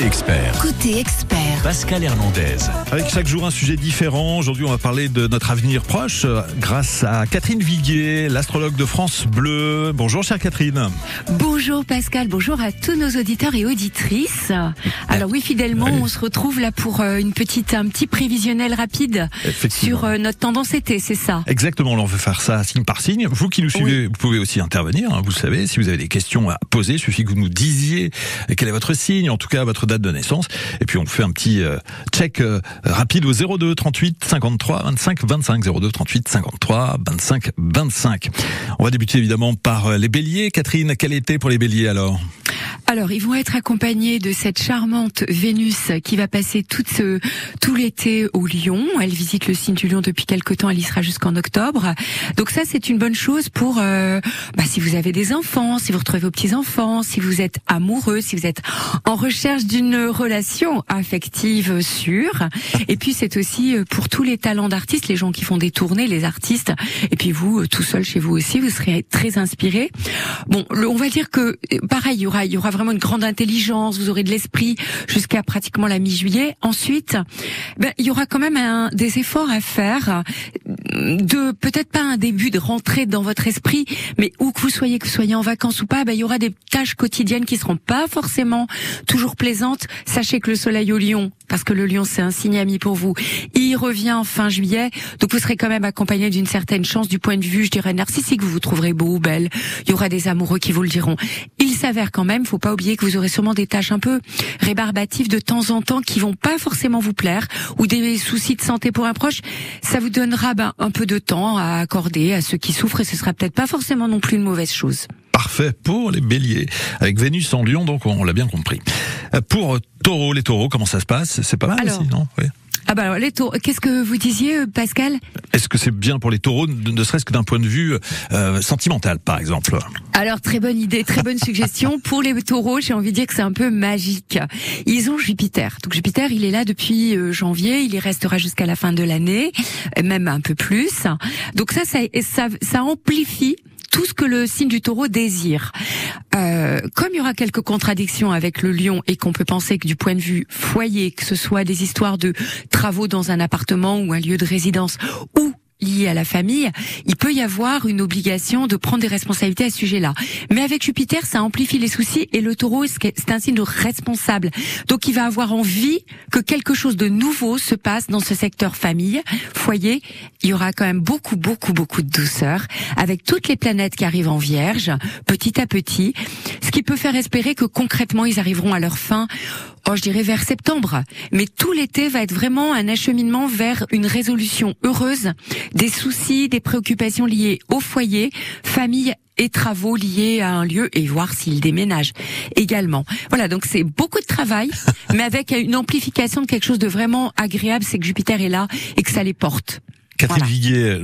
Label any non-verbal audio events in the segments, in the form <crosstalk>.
Expert. Côté expert, Pascal Hernandez. Avec chaque jour un sujet différent. Aujourd'hui, on va parler de notre avenir proche euh, grâce à Catherine Viguier, l'astrologue de France Bleu. Bonjour, chère Catherine. bonjour Pascal, bonjour à tous nos auditeurs et auditrices. Alors oui, fidèlement, Oui. on se retrouve là pour euh, une petite, un petit prévisionnel rapide sur euh, notre tendance été, c'est ça? Exactement, on veut faire ça signe par signe. Vous qui nous suivez, vous pouvez aussi intervenir. hein, vous le savez, si vous avez des questions à poser, il suffit que vous nous disiez quel est votre signe, en tout cas votre date de naissance. Et puis on fait un petit euh, check euh, rapide au 02 38 53 25 25 02 38 53 25 25. On va débuter évidemment par euh, les béliers. Catherine, quel été pour les béliers alors? Alors, ils vont être accompagnés de cette charmante Vénus qui va passer toute ce, tout l'été au Lion. Elle visite le signe du Lion depuis quelque temps. Elle y sera jusqu'en octobre. Donc ça, c'est une bonne chose pour euh, bah, si vous avez des enfants, si vous retrouvez vos petits enfants, si vous êtes amoureux, si vous êtes en recherche d'une relation affective sûre. Et puis c'est aussi euh, pour tous les talents d'artistes, les gens qui font des tournées, les artistes. Et puis vous, euh, tout seul chez vous aussi, vous serez très inspiré. Bon, on va dire que pareil, il y aura, il y aura vraiment une grande intelligence. Vous aurez de l'esprit jusqu'à pratiquement la mi-juillet. Ensuite, ben, il y aura quand même un, des efforts à faire de peut-être pas un début de rentrer dans votre esprit, mais où que vous soyez, que vous soyez en vacances ou pas, ben, il y aura des tâches quotidiennes qui seront pas forcément toujours plaisantes. Sachez que le soleil au lion, parce que le lion c'est un signe ami pour vous, il revient en fin juillet, donc vous serez quand même accompagné d'une certaine chance du point de vue, je dirais, narcissique, vous vous trouverez beau ou belle, il y aura des amoureux qui vous le diront. Il s'avère quand même, faut pas oublier que vous aurez sûrement des tâches un peu rébarbatives de temps en temps qui vont pas forcément vous plaire, ou des soucis de santé pour un proche, ça vous donnera ben, un peu de temps à accorder à ceux qui souffrent et ce sera peut-être pas forcément non plus une mauvaise chose. Parfait pour les béliers. Avec Vénus en lion, donc on l'a bien compris. Euh, Pour euh, taureau, les taureaux, comment ça se passe? C'est pas mal Alors. aussi, non? Oui. Ah bah alors les taureaux, qu'est-ce que vous disiez euh, Pascal? Est-ce que c'est bien pour les taureaux, ne serait-ce que d'un point de vue euh, sentimental, par exemple? Alors très bonne idée, très bonne suggestion <laughs> pour les taureaux. J'ai envie de dire que c'est un peu magique. Ils ont Jupiter. Donc Jupiter, il est là depuis janvier. Il y restera jusqu'à la fin de l'année, même un peu plus. Donc ça, ça, ça, ça amplifie tout ce que le signe du taureau désire. Euh, comme il y aura quelques contradictions avec le lion et qu'on peut penser que du point de vue foyer, que ce soit des histoires de travaux dans un appartement ou un lieu de résidence ou lié à la famille, il peut y avoir une obligation de prendre des responsabilités à ce sujet-là. Mais avec Jupiter, ça amplifie les soucis et le taureau, c'est un signe responsable. Donc il va avoir envie que quelque chose de nouveau se passe dans ce secteur famille, foyer. Il y aura quand même beaucoup, beaucoup, beaucoup de douceur avec toutes les planètes qui arrivent en vierge, petit à petit, ce qui peut faire espérer que concrètement ils arriveront à leur fin Oh, je dirais vers septembre. Mais tout l'été va être vraiment un acheminement vers une résolution heureuse des soucis, des préoccupations liées au foyer, famille et travaux liés à un lieu et voir s'il déménage également. Voilà, donc c'est beaucoup de travail, <laughs> mais avec une amplification de quelque chose de vraiment agréable, c'est que Jupiter est là et que ça les porte. Catherine Voilà. Viguier,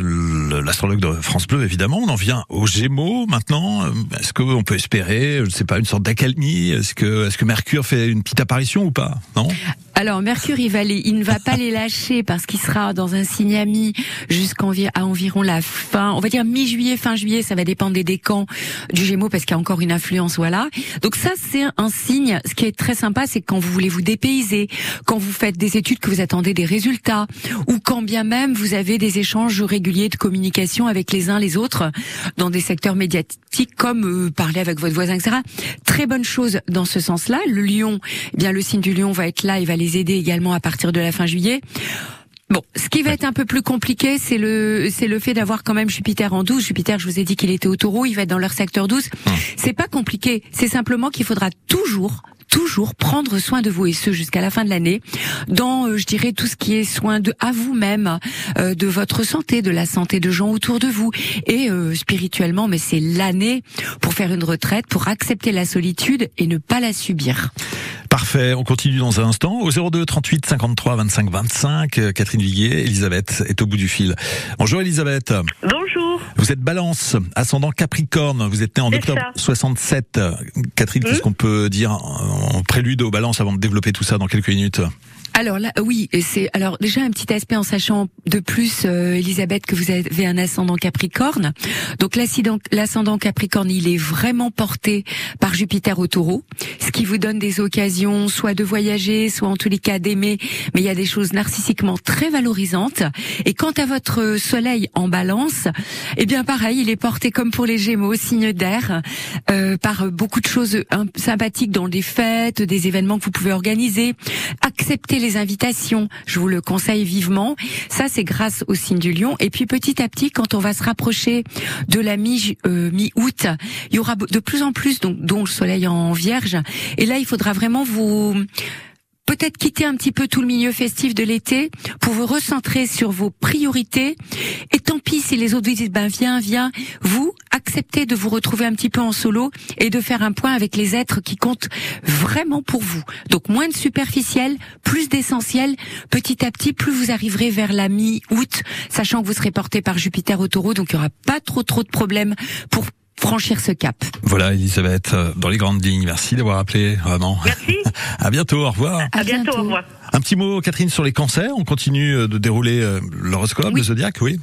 l'astrologue de France Bleu, évidemment, on en vient aux Gémeaux maintenant. Euh, Est-ce qu'on peut espérer, je ne sais pas, une sorte d'accalmie? Est-ce que, est-ce que Mercure fait une petite apparition ou pas? Non? Alors Mercure, il, va les- il ne va pas les lâcher parce qu'il sera dans un signe ami jusqu'à environ la fin, on va dire mi-juillet, fin juillet, ça va dépendre des décans du Gémeaux parce qu'il y a encore une influence, voilà. Donc ça, c'est un signe. Ce qui est très sympa, c'est quand vous voulez vous dépayser, quand vous faites des études, que vous attendez des résultats, ou quand bien même vous avez des échanges réguliers de communication avec les uns les autres dans des secteurs médiatiques comme euh, parler avec votre voisin, etc. Très bonne chose dans ce sens-là. Le lion, eh bien le signe du lion va être là et va les aider également à partir de la fin juillet. Bon, ce qui va être un peu plus compliqué, c'est le c'est le fait d'avoir quand même Jupiter en 12. Jupiter, je vous ai dit qu'il était au Taureau, il va être dans leur secteur 12. C'est pas compliqué, c'est simplement qu'il faudra toujours toujours prendre soin de vous et ce jusqu'à la fin de l'année dans euh, je dirais tout ce qui est soin de à vous-même euh, de votre santé de la santé de gens autour de vous. Et euh, spirituellement mais c'est l'année pour faire une retraite pour accepter la solitude et ne pas la subir Parfait, on continue dans un instant. Au 02 38 53 25 25, euh, Catherine Viguier, Elisabeth est au bout du fil. Bonjour Elisabeth, Bonjour. vous êtes balance, ascendant Capricorne, vous êtes née en octobre ça. 67. Catherine, qu'est-ce Hmm qu'on peut dire en prélude aux balances avant de développer tout ça dans quelques minutes? Alors là, oui, c'est alors déjà un petit aspect en sachant de plus, euh, Elisabeth, que vous avez un ascendant Capricorne. Donc l'ascendant Capricorne, il est vraiment porté par Jupiter au Taureau, ce qui vous donne des occasions, soit de voyager, soit en tous les cas d'aimer. Mais il y a des choses narcissiquement très valorisantes. Et quant à votre Soleil en Balance, eh bien pareil, il est porté comme pour les Gémeaux, signe d'air, euh, par beaucoup de choses sympathiques dans des fêtes, des événements que vous pouvez organiser. Les invitations, je vous le conseille vivement. Ça, c'est grâce au signe du lion. Et puis petit à petit, quand on va se rapprocher de la euh, mi-août, il y aura de plus en plus, donc, dont le soleil en vierge. Et là, il faudra vraiment vous peut-être quitter un petit peu tout le milieu festif de l'été pour vous recentrer sur vos priorités. Et tant pis si les autres vous disent, ben viens, viens, vous acceptez de vous retrouver un petit peu en solo et de faire un point avec les êtres qui comptent vraiment pour vous. Donc moins de superficiel, plus d'essentiel. Petit à petit, plus vous arriverez vers la mi-août, sachant que vous serez porté par Jupiter au taureau, donc il n'y aura pas trop trop de problèmes pour franchir ce cap. Voilà, Elisabeth, euh, dans les grandes lignes. Merci d'avoir appelé, vraiment. Merci. <laughs> à bientôt, au revoir. À, bientôt, au revoir. Un petit mot, Catherine, sur les cancers. On continue euh, de dérouler euh, l'horoscope, le zodiaque, oui.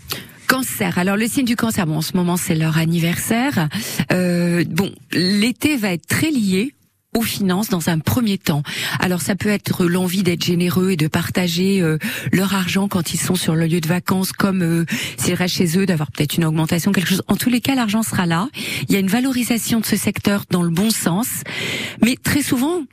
Cancer. Alors le signe du cancer, bon en ce moment c'est leur anniversaire. Euh, bon, l'été va être très lié aux finances dans un premier temps. Alors ça peut être l'envie d'être généreux et de partager euh, leur argent quand ils sont sur le lieu de vacances, comme euh, s'ils restent chez eux, d'avoir peut-être une augmentation, quelque chose. En tous les cas, l'argent sera là. Il y a une valorisation de ce secteur dans le bon sens, mais très souvent,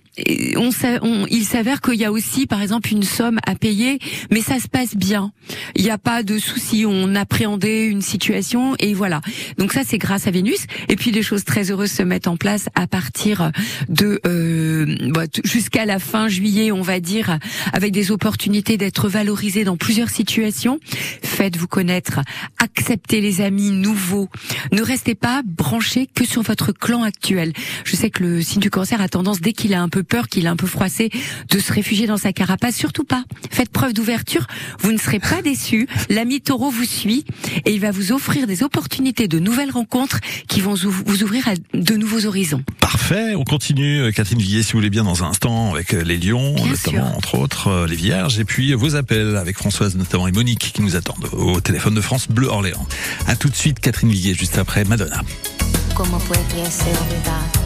on, on, il s'avère qu'il y a aussi, par exemple, une somme à payer, mais ça se passe bien. Il n'y a pas de souci. On appréhendait une situation et voilà. Donc ça, c'est grâce à Vénus. Et puis des choses très heureuses se mettent en place à partir de euh, bah, jusqu'à la fin juillet, on va dire, avec des opportunités d'être valorisés dans plusieurs situations. Faites-vous connaître, acceptez les amis nouveaux. Ne restez pas branchés que sur votre clan actuel. Je sais que le signe du cancer a tendance, dès qu'il a un peu peur, qu'il est un peu froissé, de se réfugier dans sa carapace. Surtout pas. Faites preuve d'ouverture. Vous ne serez pas déçus. L'ami taureau vous suit et il va vous offrir des opportunités de nouvelles rencontres qui vont vous ouvrir à de nouveaux horizons. Parfait. On continue, euh, Catherine Villiers, si vous voulez bien, dans un instant, avec euh, les lions, notamment, entre autres, euh, les vierges, et puis vos appels avec Françoise, notamment, et Monique, qui nous attendent au téléphone de France Bleu Orléans. À tout de suite, Catherine Villiers, juste après Madonna. fin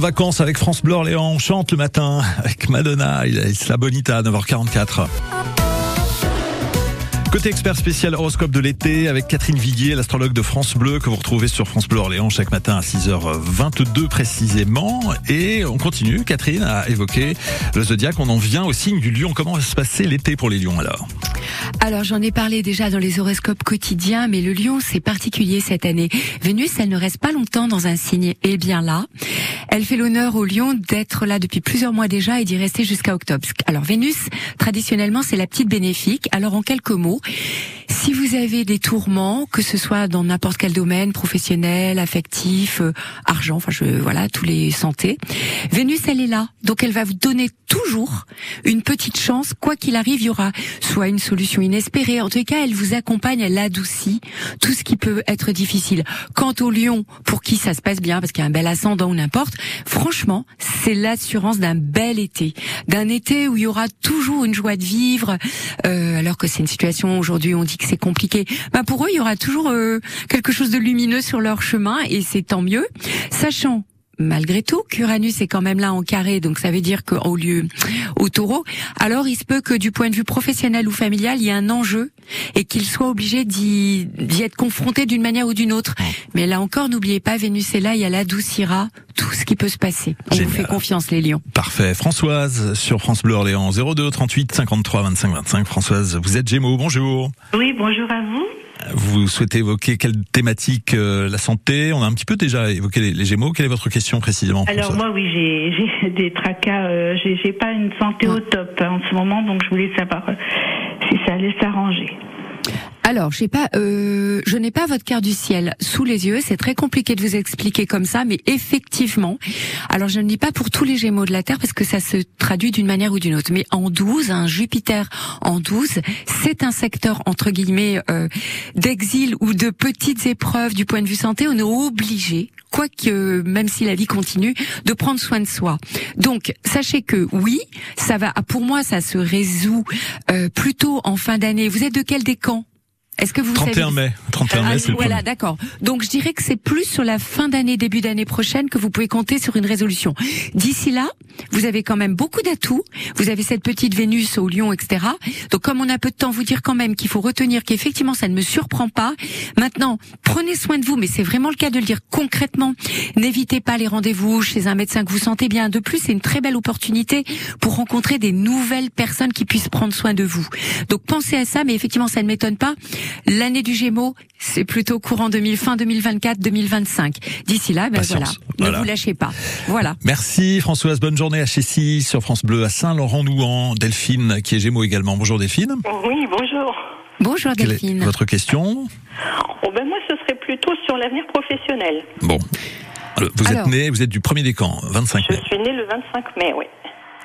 vacances avec France Bleu Orléans. On chante le matin avec Madonna et la Bonita à 9h44. Côté expert spécial horoscope de l'été avec Catherine Viguier, l'astrologue de France Bleu que vous retrouvez sur France Bleu Orléans chaque matin à 6h22 précisément. Et on continue, Catherine, à évoquer le zodiaque. On en vient au signe du lion. Comment va se passer l'été pour les lions alors? Alors j'en ai parlé déjà dans les horoscopes quotidiens, mais le lion c'est particulier cette année. Vénus, elle ne reste pas longtemps dans un signe. Et bien là, elle fait l'honneur au lion d'être là depuis plusieurs mois déjà et d'y rester jusqu'à octobre. Alors Vénus, traditionnellement, c'est la petite bénéfique. Alors en quelques mots, si vous avez des tourments, que ce soit dans n'importe quel domaine, professionnel, affectif, euh, argent, enfin je voilà, tous les santé, Vénus elle est là. Donc elle va vous donner toujours une petite chance quoi qu'il arrive, il y aura soit une solution inespérée, en tout cas elle vous accompagne, elle adoucit tout ce qui peut être difficile. Quant au lion, pour qui ça se passe bien parce qu'il y a un bel ascendant ou n'importe, franchement, c'est l'assurance d'un bel été, d'un été où il y aura toujours une joie de vivre euh, alors que c'est une situation aujourd'hui on dit que c'est compliqué. Bah pour eux, il y aura toujours euh, quelque chose de lumineux sur leur chemin et c'est tant mieux, sachant malgré tout qu'Uranus est quand même là en carré, donc ça veut dire qu'au lieu au taureau, alors il se peut que du point de vue professionnel ou familial, il y ait un enjeu et qu'il soit obligé d'y être confronté d'une manière ou d'une autre. Mais là encore, n'oubliez pas, Vénus est là et elle adoucira tout ce qui peut se passer. On vous fait confiance, les lions. Parfait. Françoise, sur France Bleu Orléans, 02 38 53 25 25. Françoise, vous êtes Gémeaux, bonjour. Oui, bonjour à vous. Vous souhaitez évoquer quelle thématique euh, La santé? On a un petit peu déjà évoqué les, Gémeaux. Quelle est votre question précisément Alors moi, oui, j'ai <laughs> des tracas. Euh, j'ai pas une santé au top hein, en ce moment, donc je voulais savoir euh, si ça allait s'arranger. Alors, je pas, euh, je n'ai pas votre carte du ciel sous les yeux. C'est très compliqué de vous expliquer comme ça, mais effectivement, alors je ne dis pas pour tous les Gémeaux de la Terre parce que ça se traduit d'une manière ou d'une autre. Mais en 12, un Jupiter en 12, c'est un secteur entre guillemets euh, d'exil ou de petites épreuves du point de vue santé. On est obligé, quoique même si la vie continue, de prendre soin de soi. Donc, sachez que oui, ça va. Pour moi, ça se résout euh, plutôt en fin d'année. Vous êtes de quel décan? Est-ce que vous 31 mai. 31 mai, c'est Voilà, d'accord. Donc je dirais que c'est plus sur la fin d'année, début d'année prochaine que vous pouvez compter sur une résolution. D'ici là, vous avez quand même beaucoup d'atouts. Vous avez cette petite Vénus au Lion, etc. Donc comme on a peu de temps, vous dire quand même qu'il faut retenir qu'effectivement ça ne me surprend pas. Maintenant, prenez soin de vous, mais c'est vraiment le cas de le dire concrètement. N'évitez pas les rendez-vous chez un médecin que vous sentez bien. De plus, c'est une très belle opportunité pour rencontrer des nouvelles personnes qui puissent prendre soin de vous. Donc pensez à ça, mais effectivement ça ne m'étonne pas. L'année du Gémeaux, c'est plutôt courant 2000, fin 2024, 2025. D'ici là, ben voilà, ne vous lâchez pas. Voilà. Merci Françoise, bonne journée à Chessy sur France Bleu à Saint-Laurent-Nouan. Delphine qui est Gémeaux également. Bonjour Delphine. Oui, bonjour. Bonjour Delphine. votre question? Oh ben Moi, ce serait plutôt sur l'avenir professionnel. Bon. vous êtes né, vous êtes du premier décan, 25 mai. Je suis né le 25 mai, oui.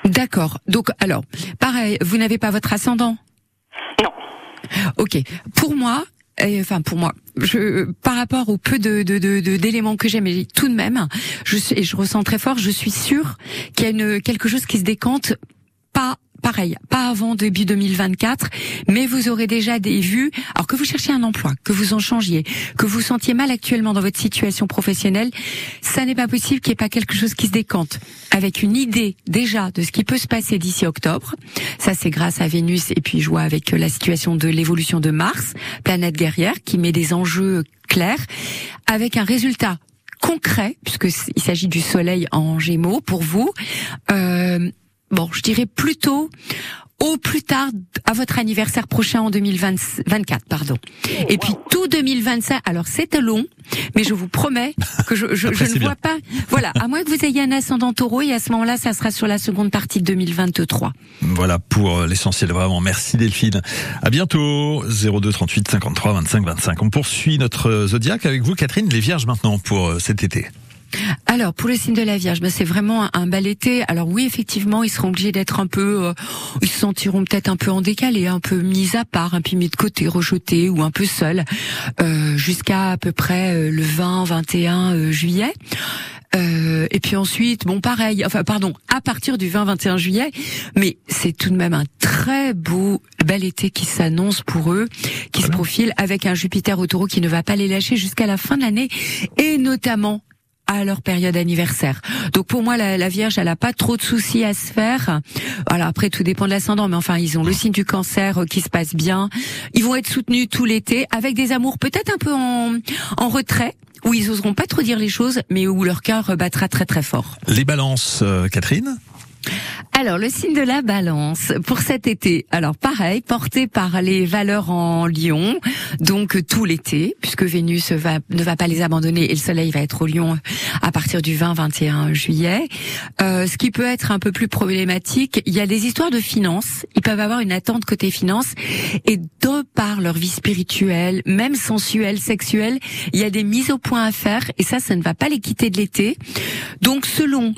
D'accord. Donc, alors, pareil, vous n'avez pas votre ascendant? <laughs> Ok. Pour moi, enfin pour moi, je, par rapport au peu de d'éléments que j'ai, mais tout de même, je et je ressens très fort, je suis sûre qu'il y a une, quelque chose qui se décante pas pareil, pas avant début 2024, mais vous aurez déjà des vues. Alors que vous cherchiez un emploi, que vous en changiez, que vous sentiez mal actuellement dans votre situation professionnelle, ça n'est pas possible qu'il n'y ait pas quelque chose qui se décante avec une idée déjà de ce qui peut se passer d'ici octobre. Ça, c'est grâce à Vénus et puis je vois avec la situation de l'évolution de Mars, planète guerrière, qui met des enjeux clairs, avec un résultat concret, puisque il s'agit du Soleil en Gémeaux pour vous. Euh, bon, je dirais plutôt au plus tard à votre anniversaire prochain en 2024, pardon. Et puis tout 2025. Alors c'est long, mais je vous promets que je, je, ne vois pas. Voilà, à moins que vous ayez un ascendant Taureau et à ce moment-là, ça sera sur la seconde partie de 2023. Voilà pour euh, l'essentiel vraiment. Merci Delphine. À bientôt. 02 38 53 25 25. On poursuit notre zodiaque avec vous, Catherine, les Vierges maintenant pour euh, cet été. Alors pour le signe de la Vierge, ben, c'est vraiment un, bel été. Alors oui, effectivement, ils seront obligés d'être un peu, euh, ils se sentiront peut-être un peu en décalé, un peu mis à part, un peu mis de côté, rejetés ou un peu seuls, euh, jusqu'à à peu près euh, le 20-21 juillet. et puis ensuite, bon, pareil, enfin, pardon, à partir du 20-21 juillet, mais c'est tout de même un très beau, bel été qui s'annonce pour eux, qui se profile avec un Jupiter au taureau qui ne va pas les lâcher jusqu'à la fin de l'année, et notamment à leur période anniversaire. Donc pour moi, la, Vierge, elle a pas trop de soucis à se faire. Alors après, tout dépend de l'ascendant, mais enfin, ils ont le signe du cancer euh, qui se passe bien. Ils vont être soutenus tout l'été avec des amours peut-être un peu en, en retrait où ils oseront pas trop dire les choses, mais où leur cœur battra très très fort. Les balances, euh, Catherine? Alors, le signe de la balance pour cet été. Alors, pareil, porté par les valeurs en lion, donc tout l'été, puisque Vénus ne va pas les abandonner et le soleil va être au lion à partir du 20-21 juillet. Euh, ce qui peut être un peu plus problématique, il y a des histoires de finances. Ils peuvent avoir une attente côté finances et de par leur vie spirituelle, même sensuelle, sexuelle, il y a des mises au point à faire et ça, ça ne va pas les quitter de l'été. Donc, selon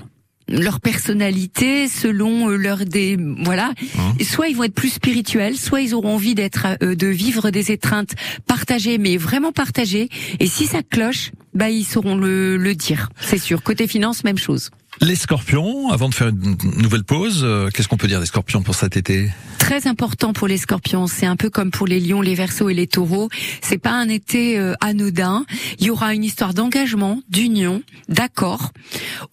leur personnalité, selon euh, leur des voilà. Hein soit ils vont être plus spirituels, soit ils auront envie d'être euh, de vivre des étreintes partagées, mais vraiment partagées. Et si ça cloche, bah ils sauront le, le dire, c'est sûr. Côté finance, même chose. Les scorpions, avant de faire une nouvelle pause, euh, qu'est-ce qu'on peut dire des scorpions pour cet été? Très important pour les scorpions, c'est un peu comme pour les lions, les versos et les taureaux. C'est pas un été euh, anodin. Il y aura une histoire d'engagement, d'union, d'accord,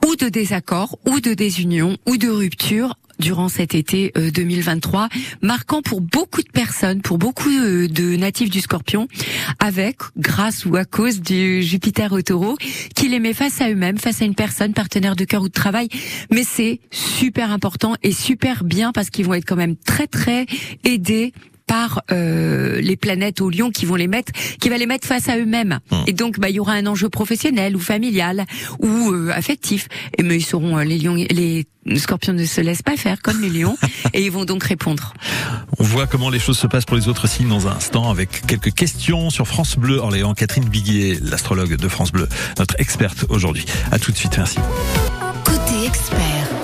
ou de désaccord, ou de désunion, ou de rupture durant cet été 2023, euh, marquant pour beaucoup de personnes, pour beaucoup euh, de natifs du Scorpion, avec, grâce ou à cause du Jupiter au Taureau, qui les met face à eux-mêmes, face à une personne, partenaire de cœur ou de travail. Mais c'est super important et super bien parce qu'ils vont être quand même très très aidés par euh, les planètes au lion qui vont les mettre, qui va les mettre face à eux-mêmes. Hum. Et donc, bah, il y aura un enjeu professionnel ou familial ou euh, affectif. Et mais ils seront euh, les lions, les scorpions ne se laissent pas faire comme les lions <laughs> et ils vont donc répondre. On voit comment les choses se passent pour les autres signes dans un instant avec quelques questions sur France Bleu Orléans. Catherine Biguier, l'astrologue de France Bleu, notre experte aujourd'hui. À tout de suite, merci. Côté expert.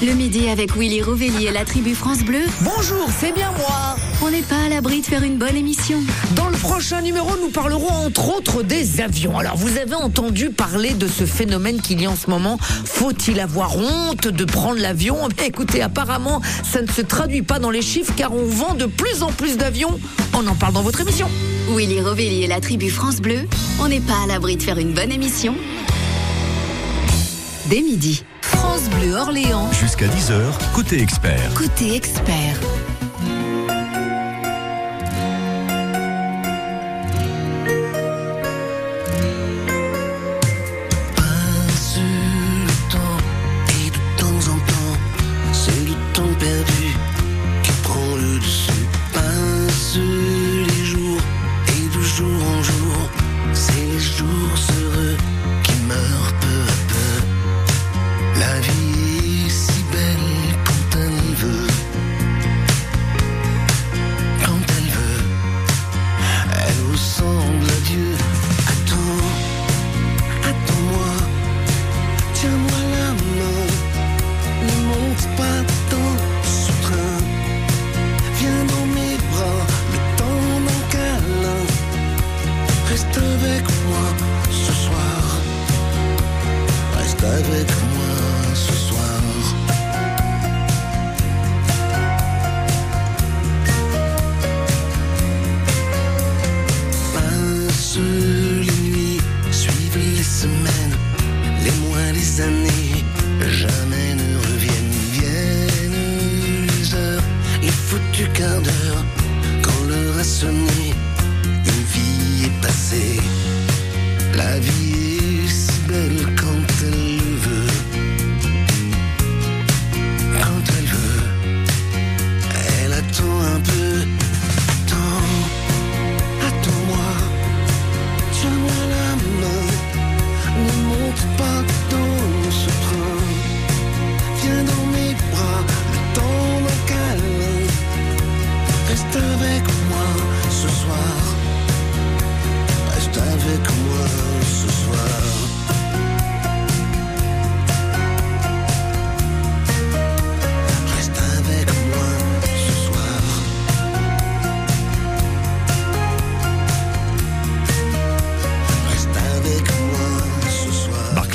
Le midi avec Willy Rovelli et la tribu France Bleu. Bonjour, c'est bien moi. On n'est pas à l'abri de faire une bonne émission. Dans le prochain numéro, nous parlerons entre autres des avions. Alors, vous avez entendu parler de ce phénomène qu'il y a en ce moment. Faut-il avoir honte de prendre l'avion? Eh Écoutez, apparemment, ça ne se traduit pas dans les chiffres car on vend de plus en plus d'avions. On en parle dans votre émission. Willy Rovelli et la tribu France Bleu. On n'est pas à l'abri de faire une bonne émission. Dès midi. France Bleu Orléans. Jusqu'à 10h, côté expert. Côté expert.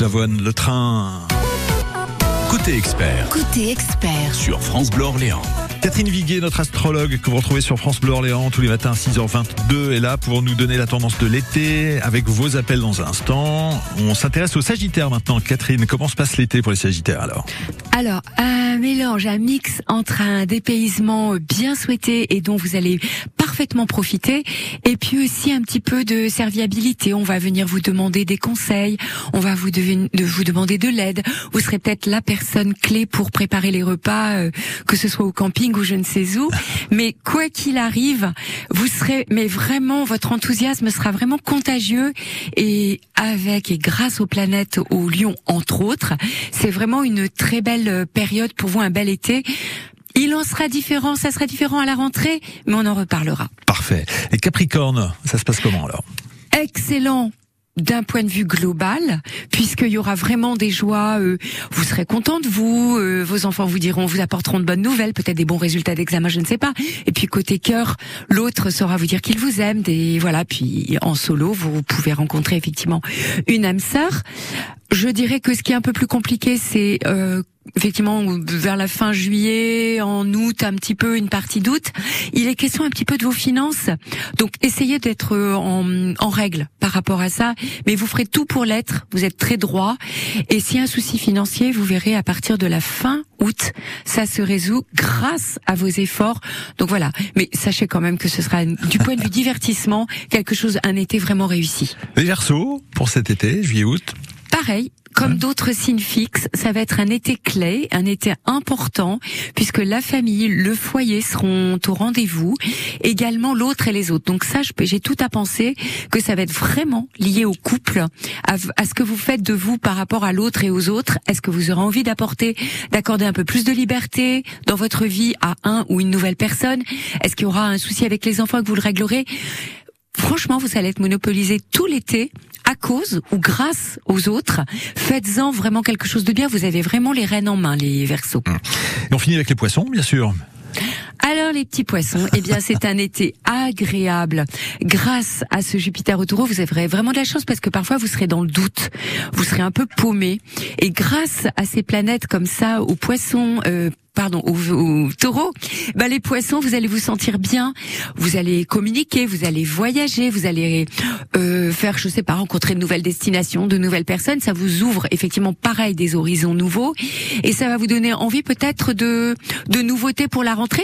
Le train. Côté expert. Côté expert. Sur France Bleu Orléans. Catherine Viguet, notre astrologue que vous retrouvez sur France Bleu Orléans tous les matins à 6h22 est là pour nous donner la tendance de l'été avec vos appels dans un instant. On s'intéresse aux Sagittaires maintenant. Catherine, comment se passe l'été pour les Sagittaires alors? Alors, un mélange, un mix entre un dépaysement bien souhaité et dont vous allez profiter et puis aussi un petit peu de serviabilité. On va venir vous demander des conseils, on va vous, de vous demander de l'aide. Vous serez peut-être la personne clé pour préparer les repas, euh, que ce soit au camping ou je ne sais où. Mais quoi qu'il arrive, vous serez, mais vraiment, votre enthousiasme sera vraiment contagieux et avec et grâce aux planètes, au Lion entre autres, c'est vraiment une très belle période pour vous, un bel été. Il en sera différent, ça sera différent à la rentrée, mais on en reparlera. Parfait. Et Capricorne, ça se passe comment alors? Excellent d'un point de vue global, puisqu'il y aura vraiment des joies, euh, vous serez content de vous, euh, vos enfants vous diront, vous apporteront de bonnes nouvelles, peut-être des bons résultats d'examen, je ne sais pas. Et puis côté cœur, l'autre saura vous dire qu'il vous aime, des voilà. Puis en solo, vous pouvez rencontrer effectivement une âme sœur. Je dirais que ce qui est un peu plus compliqué, c'est euh, effectivement vers la fin juillet, en août, un petit peu une partie d'août. Il est question un petit peu de vos finances. Donc essayez d'être en, en, règle par rapport à ça, mais vous ferez tout pour l'être. Vous êtes très droit. Et s'il y a un souci financier, vous verrez à partir de la fin août, ça se résout grâce à vos efforts. Donc voilà. Mais sachez quand même que ce sera du point de vue divertissement quelque chose, un été vraiment réussi. Les Verseaux pour cet été, juillet-août pareil, comme d'autres signes fixes, ça va être un été clé, un été important, puisque la famille, le foyer seront au rendez-vous, également l'autre et les autres. Donc ça, j'ai tout à penser que ça va être vraiment lié au couple, à, ce que vous faites de vous par rapport à l'autre et aux autres. Est-ce que vous aurez envie d'apporter, d'accorder un peu plus de liberté dans votre vie à un ou une nouvelle personne? Est-ce qu'il y aura un souci avec les enfants que vous le réglerez? Franchement, vous allez être monopolisé tout l'été à cause ou grâce aux autres. Faites-en vraiment quelque chose de bien. Vous avez vraiment les rênes en main, les versos. Et on finit avec les poissons, bien sûr. Alors les petits poissons, eh bien c'est un été agréable. Grâce à ce Jupiter au taureau, vous aurez vraiment de la chance parce que parfois vous serez dans le doute, vous serez un peu paumé. Et grâce à ces planètes comme ça, aux poissons, euh, pardon, aux, taureaux, bah les poissons, vous allez vous sentir bien, vous allez communiquer, vous allez voyager, vous allez euh, faire, je sais pas, rencontrer de nouvelles destinations, de nouvelles personnes. Ça vous ouvre effectivement pareil des horizons nouveaux et ça va vous donner envie peut-être de de nouveautés pour la rentrée.